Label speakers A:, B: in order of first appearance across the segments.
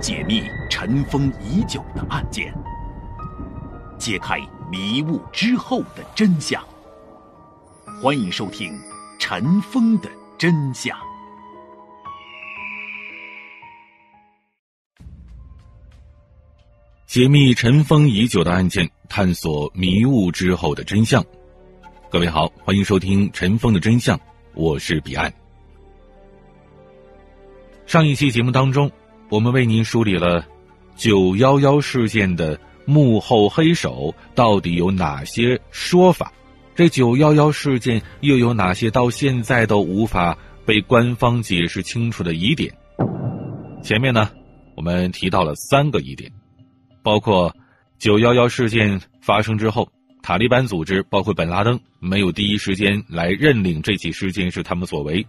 A: 解密尘封已久的案件，揭开迷雾之后的真相。欢迎收听《尘封的真相》。
B: 解密尘封已久的案件，探索迷雾之后的真相。各位好，欢迎收听《尘封的真相》，我是彼岸。上一期节目当中。我们为您梳理了九幺幺事件的幕后黑手到底有哪些说法，这九幺幺事件又有哪些到现在都无法被官方解释清楚的疑点？前面呢，我们提到了三个疑点，包括九幺幺事件发生之后，塔利班组织包括本拉登没有第一时间来认领这起事件是他们所为，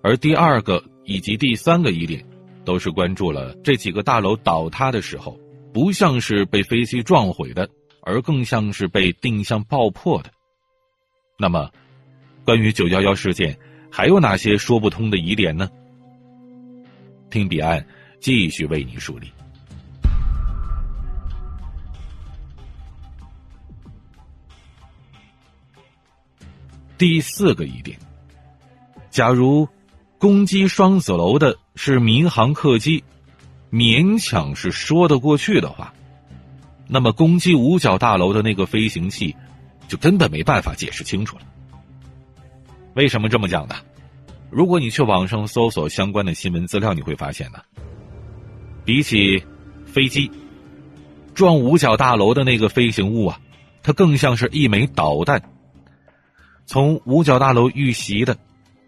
B: 而第二个以及第三个疑点。都是关注了这几个大楼倒塌的时候，不像是被飞机撞毁的，而更像是被定向爆破的。那么，关于九幺幺事件，还有哪些说不通的疑点呢？听彼岸继续为您梳理。第四个疑点：假如攻击双子楼的。是民航客机，勉强是说得过去的话，那么攻击五角大楼的那个飞行器，就根本没办法解释清楚了。为什么这么讲呢？如果你去网上搜索相关的新闻资料，你会发现呢，比起飞机撞五角大楼的那个飞行物啊，它更像是一枚导弹，从五角大楼遇袭的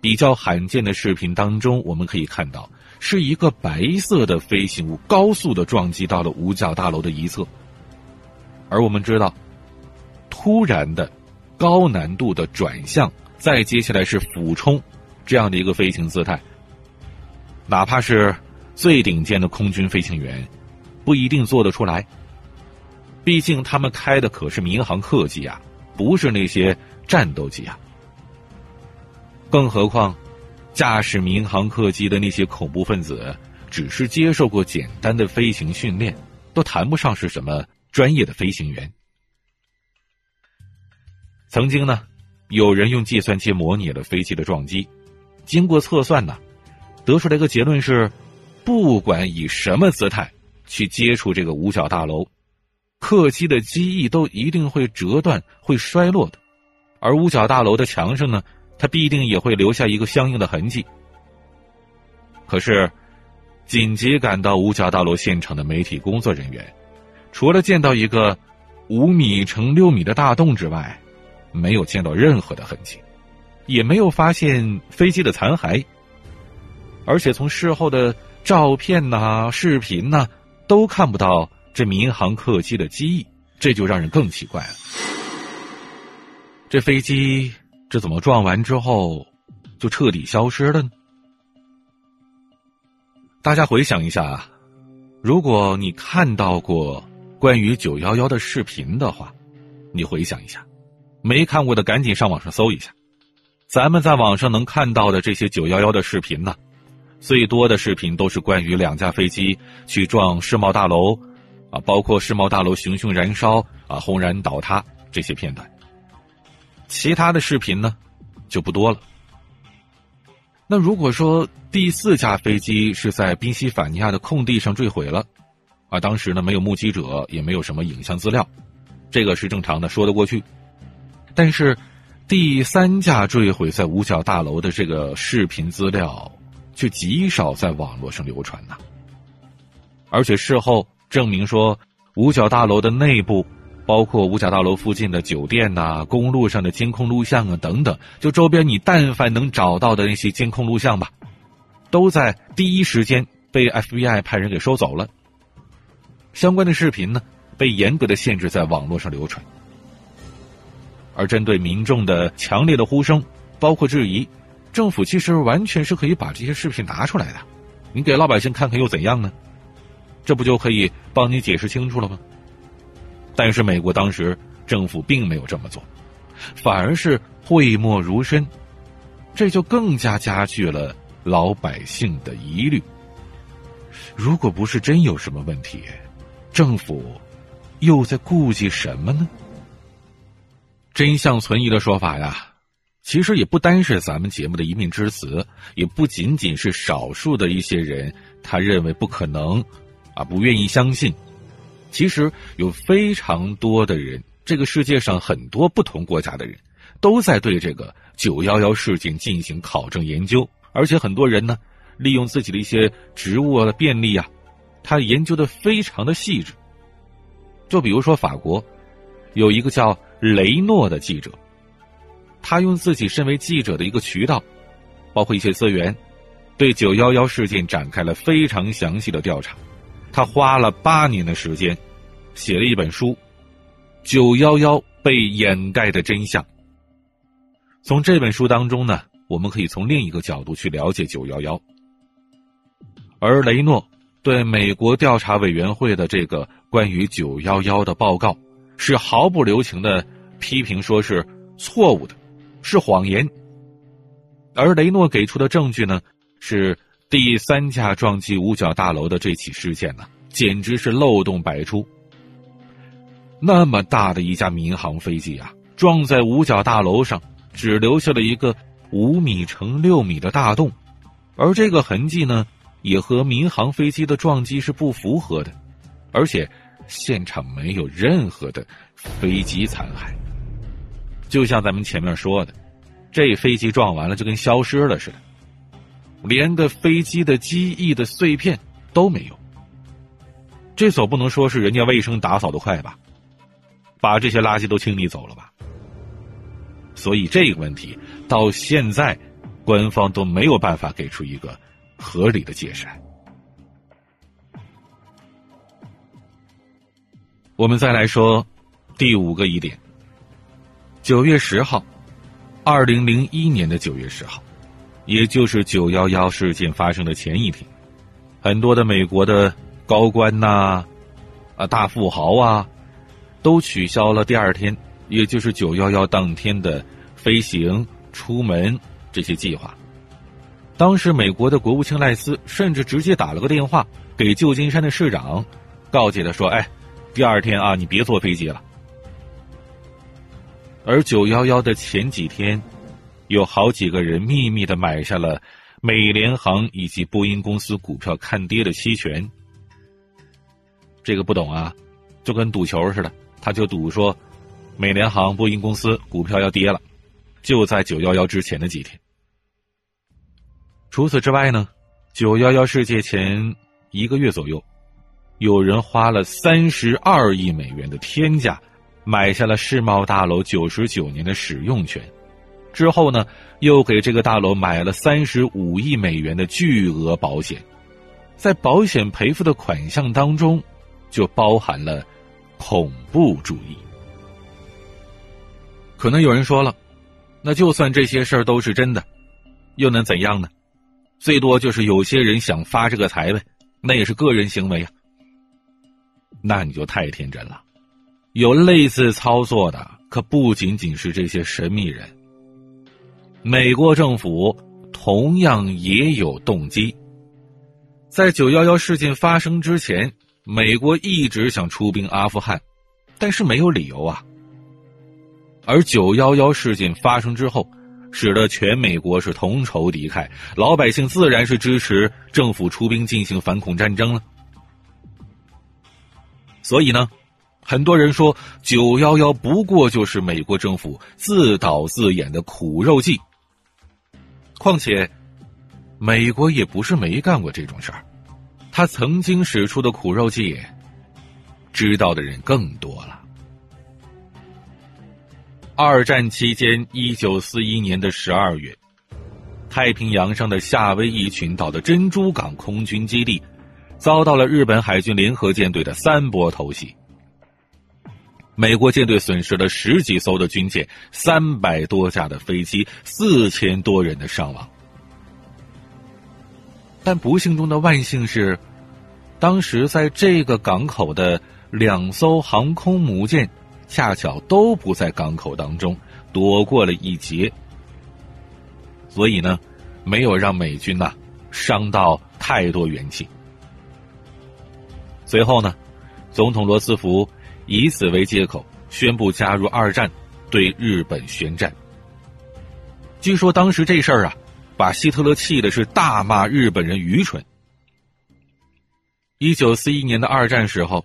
B: 比较罕见的视频当中，我们可以看到。是一个白色的飞行物高速的撞击到了五角大楼的一侧，而我们知道，突然的、高难度的转向，再接下来是俯冲，这样的一个飞行姿态，哪怕是最顶尖的空军飞行员，不一定做得出来。毕竟他们开的可是民航客机啊，不是那些战斗机啊，更何况。驾驶民航客机的那些恐怖分子，只是接受过简单的飞行训练，都谈不上是什么专业的飞行员。曾经呢，有人用计算机模拟了飞机的撞击，经过测算呢，得出来一个结论是：不管以什么姿态去接触这个五角大楼，客机的机翼都一定会折断、会衰落的，而五角大楼的墙上呢。他必定也会留下一个相应的痕迹。可是，紧急赶到五角大楼现场的媒体工作人员，除了见到一个五米乘六米的大洞之外，没有见到任何的痕迹，也没有发现飞机的残骸。而且从事后的照片呐、视频呐，都看不到这民航客机的机翼，这就让人更奇怪了。这飞机。这怎么撞完之后就彻底消失了呢？大家回想一下啊，如果你看到过关于九幺幺的视频的话，你回想一下，没看过的赶紧上网上搜一下。咱们在网上能看到的这些九幺幺的视频呢，最多的视频都是关于两架飞机去撞世贸大楼，啊，包括世贸大楼熊熊燃烧啊，轰然倒塌这些片段。其他的视频呢，就不多了。那如果说第四架飞机是在宾夕法尼亚的空地上坠毁了，啊，当时呢没有目击者，也没有什么影像资料，这个是正常的，说得过去。但是第三架坠毁在五角大楼的这个视频资料，却极少在网络上流传呐。而且事后证明说，五角大楼的内部。包括五角大楼附近的酒店呐、公路上的监控录像啊等等，就周边你但凡能找到的那些监控录像吧，都在第一时间被 FBI 派人给收走了。相关的视频呢，被严格的限制在网络上流传。而针对民众的强烈的呼声，包括质疑，政府其实完全是可以把这些视频拿出来的，你给老百姓看看又怎样呢？这不就可以帮你解释清楚了吗？但是美国当时政府并没有这么做，反而是讳莫如深，这就更加加剧了老百姓的疑虑。如果不是真有什么问题，政府又在顾忌什么呢？真相存疑的说法呀，其实也不单是咱们节目的一面之词，也不仅仅是少数的一些人他认为不可能，啊，不愿意相信。其实有非常多的人，这个世界上很多不同国家的人，都在对这个九幺幺事件进行考证研究，而且很多人呢，利用自己的一些职务的便利啊，他研究的非常的细致。就比如说法国，有一个叫。雷诺的记者，他用自己身为记者的一个渠道，包括一些资源，对九幺幺事件展开了非常详细的调查。他花了八年的时间，写了一本书《九幺幺被掩盖的真相》。从这本书当中呢，我们可以从另一个角度去了解九幺幺。而雷诺对美国调查委员会的这个关于九幺幺的报告。是毫不留情的批评，说是错误的，是谎言。而雷诺给出的证据呢，是第三架撞击五角大楼的这起事件呢，简直是漏洞百出。那么大的一架民航飞机啊，撞在五角大楼上，只留下了一个五米乘六米的大洞，而这个痕迹呢，也和民航飞机的撞击是不符合的，而且。现场没有任何的飞机残骸，就像咱们前面说的，这飞机撞完了就跟消失了似的，连个飞机的机翼的碎片都没有。这总不能说是人家卫生打扫的快吧？把这些垃圾都清理走了吧？所以这个问题到现在，官方都没有办法给出一个合理的解释。我们再来说第五个疑点。九月十号，二零零一年的九月十号，也就是九幺幺事件发生的前一天，很多的美国的高官呐，啊大富豪啊，都取消了第二天，也就是九幺幺当天的飞行、出门这些计划。当时，美国的国务卿赖斯甚至直接打了个电话给旧金山的市长，告诫他说：“哎。”第二天啊，你别坐飞机了。而九幺幺的前几天，有好几个人秘密的买下了美联航以及波音公司股票看跌的期权。这个不懂啊，就跟赌球似的，他就赌说美联航、波音公司股票要跌了，就在九幺幺之前的几天。除此之外呢，九幺幺事件前一个月左右。有人花了三十二亿美元的天价，买下了世贸大楼九十九年的使用权，之后呢，又给这个大楼买了三十五亿美元的巨额保险，在保险赔付的款项当中，就包含了恐怖主义。可能有人说了，那就算这些事儿都是真的，又能怎样呢？最多就是有些人想发这个财呗，那也是个人行为啊。那你就太天真了，有类似操作的可不仅仅是这些神秘人。美国政府同样也有动机。在九幺幺事件发生之前，美国一直想出兵阿富汗，但是没有理由啊。而九幺幺事件发生之后，使得全美国是同仇敌忾，老百姓自然是支持政府出兵进行反恐战争了。所以呢，很多人说九幺幺不过就是美国政府自导自演的苦肉计。况且，美国也不是没干过这种事儿，他曾经使出的苦肉计，知道的人更多了。二战期间，一九四一年的十二月，太平洋上的夏威夷群岛的珍珠港空军基地。遭到了日本海军联合舰队的三波偷袭，美国舰队损失了十几艘的军舰、三百多架的飞机、四千多人的伤亡。但不幸中的万幸是，当时在这个港口的两艘航空母舰，恰巧都不在港口当中，躲过了一劫，所以呢，没有让美军呐伤到太多元气。随后呢，总统罗斯福以此为借口，宣布加入二战，对日本宣战。据说当时这事儿啊，把希特勒气的是大骂日本人愚蠢。一九四一年的二战时候，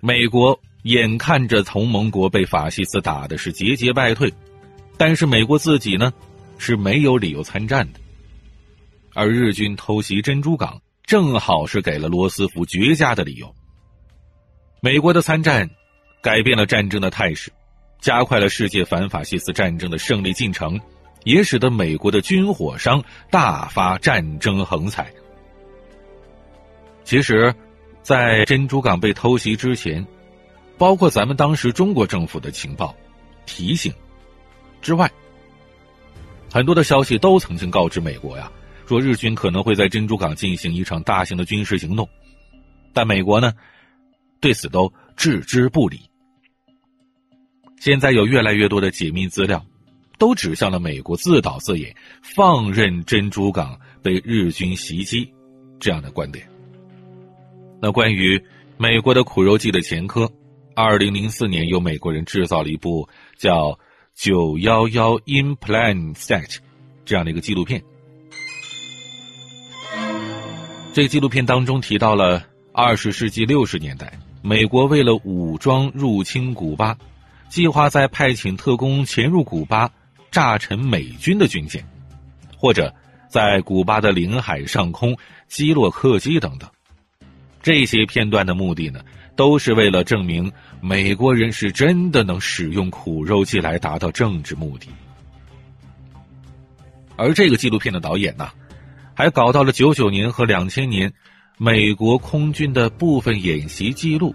B: 美国眼看着同盟国被法西斯打的是节节败退，但是美国自己呢是没有理由参战的，而日军偷袭珍珠港。正好是给了罗斯福绝佳的理由。美国的参战，改变了战争的态势，加快了世界反法西斯战争的胜利进程，也使得美国的军火商大发战争横财。其实，在珍珠港被偷袭之前，包括咱们当时中国政府的情报提醒之外，很多的消息都曾经告知美国呀。说日军可能会在珍珠港进行一场大型的军事行动，但美国呢，对此都置之不理。现在有越来越多的解密资料，都指向了美国自导自演、放任珍珠港被日军袭击这样的观点。那关于美国的苦肉计的前科，二零零四年有美国人制造了一部叫《九幺幺 In Plan Set》这样的一个纪录片。这个纪录片当中提到了二十世纪六十年代，美国为了武装入侵古巴，计划在派遣特工潜入古巴，炸沉美军的军舰，或者在古巴的领海上空击落客机等等。这些片段的目的呢，都是为了证明美国人是真的能使用苦肉计来达到政治目的。而这个纪录片的导演呢？还搞到了九九年和两千年美国空军的部分演习记录，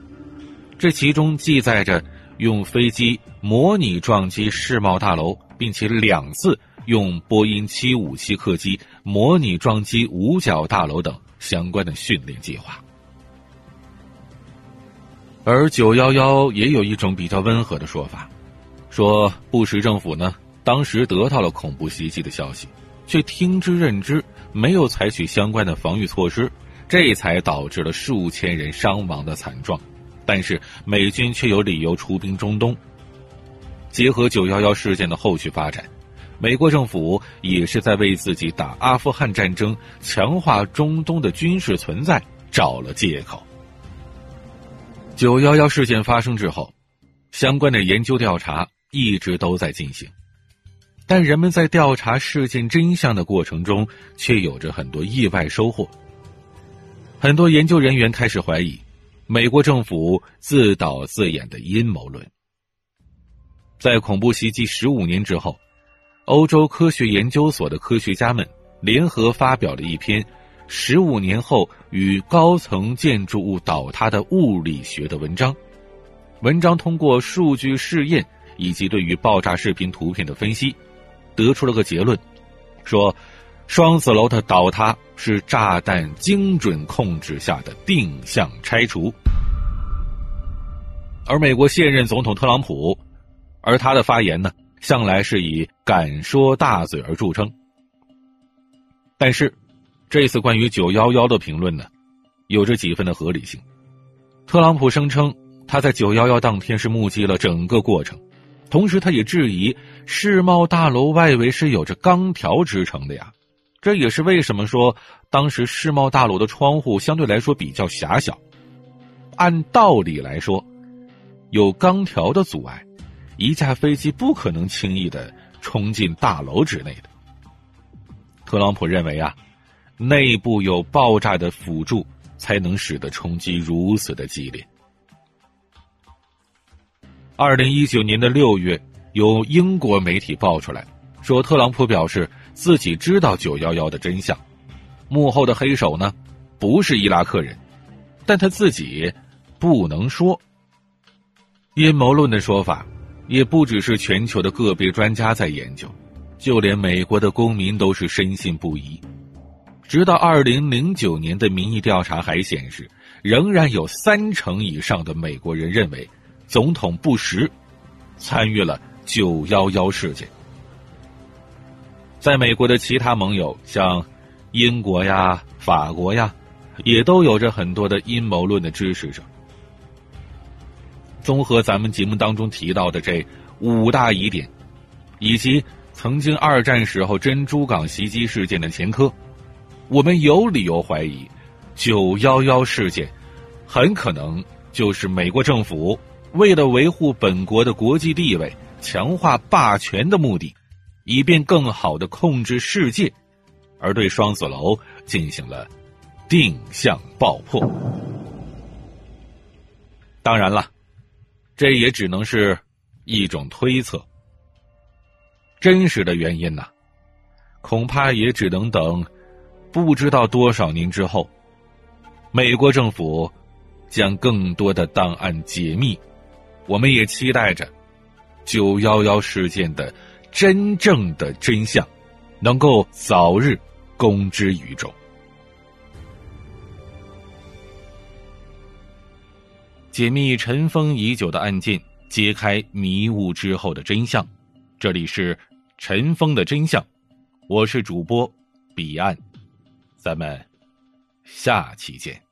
B: 这其中记载着用飞机模拟撞击世贸大楼，并且两次用波音七五七客机模拟撞击五角大楼等相关的训练计划。而九幺幺也有一种比较温和的说法，说布什政府呢当时得到了恐怖袭击的消息，却听之任之。没有采取相关的防御措施，这才导致了数千人伤亡的惨状。但是美军却有理由出兵中东。结合九幺幺事件的后续发展，美国政府也是在为自己打阿富汗战争、强化中东的军事存在找了借口。九幺幺事件发生之后，相关的研究调查一直都在进行。但人们在调查事件真相的过程中，却有着很多意外收获。很多研究人员开始怀疑，美国政府自导自演的阴谋论。在恐怖袭击十五年之后，欧洲科学研究所的科学家们联合发表了一篇《十五年后与高层建筑物倒塌的物理学》的文章。文章通过数据试验以及对于爆炸视频图片的分析。得出了个结论，说双子楼的倒塌是炸弹精准控制下的定向拆除，而美国现任总统特朗普，而他的发言呢，向来是以敢说大嘴而著称。但是，这次关于九幺幺的评论呢，有着几分的合理性。特朗普声称他在九幺幺当天是目击了整个过程。同时，他也质疑世贸大楼外围是有着钢条支撑的呀，这也是为什么说当时世贸大楼的窗户相对来说比较狭小。按道理来说，有钢条的阻碍，一架飞机不可能轻易的冲进大楼之内的。特朗普认为啊，内部有爆炸的辅助，才能使得冲击如此的激烈。二零一九年的六月，有英国媒体爆出来，说特朗普表示自己知道九幺幺的真相，幕后的黑手呢，不是伊拉克人，但他自己不能说。阴谋论的说法，也不只是全球的个别专家在研究，就连美国的公民都是深信不疑。直到二零零九年的民意调查还显示，仍然有三成以上的美国人认为。总统布什参与了九幺幺事件，在美国的其他盟友，像英国呀、法国呀，也都有着很多的阴谋论的支持者。综合咱们节目当中提到的这五大疑点，以及曾经二战时候珍珠港袭击事件的前科，我们有理由怀疑，九幺幺事件很可能就是美国政府为了维护本国的国际地位、强化霸权的目的，以便更好的控制世界，而对双子楼进行了定向爆破。当然了。这也只能是一种推测，真实的原因呢，恐怕也只能等不知道多少年之后，美国政府将更多的档案解密，我们也期待着九幺幺事件的真正的真相能够早日公之于众。解密尘封已久的案件，揭开迷雾之后的真相。这里是尘封的真相，我是主播彼岸，咱们下期见。